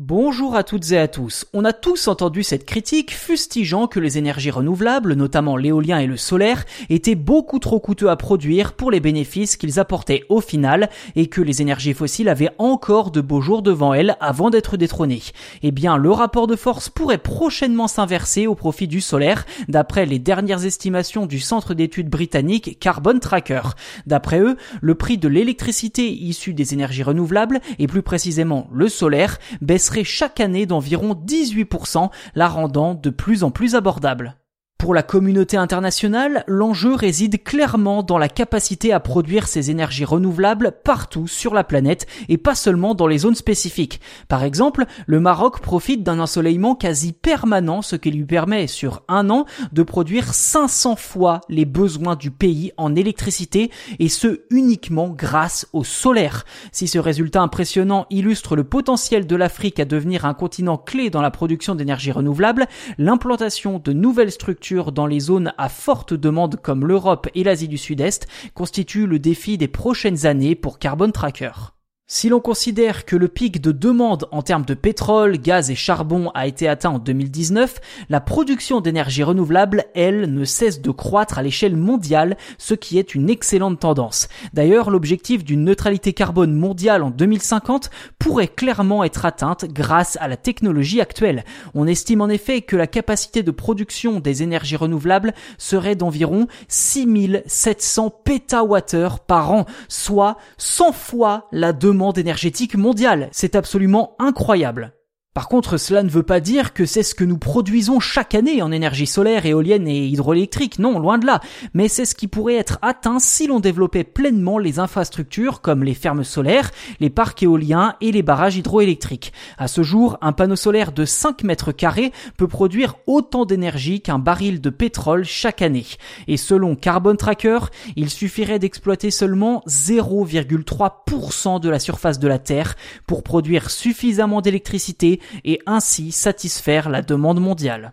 Bonjour à toutes et à tous. On a tous entendu cette critique fustigeant que les énergies renouvelables, notamment l'éolien et le solaire, étaient beaucoup trop coûteux à produire pour les bénéfices qu'ils apportaient au final et que les énergies fossiles avaient encore de beaux jours devant elles avant d'être détrônées. Eh bien, le rapport de force pourrait prochainement s'inverser au profit du solaire, d'après les dernières estimations du centre d'études britannique Carbon Tracker. D'après eux, le prix de l'électricité issue des énergies renouvelables, et plus précisément le solaire, baisse chaque année d'environ 18%, la rendant de plus en plus abordable. Pour la communauté internationale, l'enjeu réside clairement dans la capacité à produire ces énergies renouvelables partout sur la planète et pas seulement dans les zones spécifiques. Par exemple, le Maroc profite d'un ensoleillement quasi permanent, ce qui lui permet sur un an de produire 500 fois les besoins du pays en électricité et ce uniquement grâce au solaire. Si ce résultat impressionnant illustre le potentiel de l'Afrique à devenir un continent clé dans la production d'énergie renouvelable, l'implantation de nouvelles structures dans les zones à forte demande comme l'Europe et l'Asie du Sud-Est constitue le défi des prochaines années pour Carbon Tracker. Si l'on considère que le pic de demande en termes de pétrole, gaz et charbon a été atteint en 2019, la production d'énergie renouvelable, elle, ne cesse de croître à l'échelle mondiale, ce qui est une excellente tendance. D'ailleurs, l'objectif d'une neutralité carbone mondiale en 2050 pourrait clairement être atteinte grâce à la technologie actuelle. On estime en effet que la capacité de production des énergies renouvelables serait d'environ 6700 pétawattheures par an, soit 100 fois la demande énergétique mondiale. C'est absolument incroyable. Par contre, cela ne veut pas dire que c'est ce que nous produisons chaque année en énergie solaire, éolienne et hydroélectrique, non, loin de là, mais c'est ce qui pourrait être atteint si l'on développait pleinement les infrastructures comme les fermes solaires, les parcs éoliens et les barrages hydroélectriques. À ce jour, un panneau solaire de 5 mètres carrés peut produire autant d'énergie qu'un baril de pétrole chaque année. Et selon Carbon Tracker, il suffirait d'exploiter seulement 0,3% de la surface de la Terre pour produire suffisamment d'électricité et ainsi satisfaire la demande mondiale.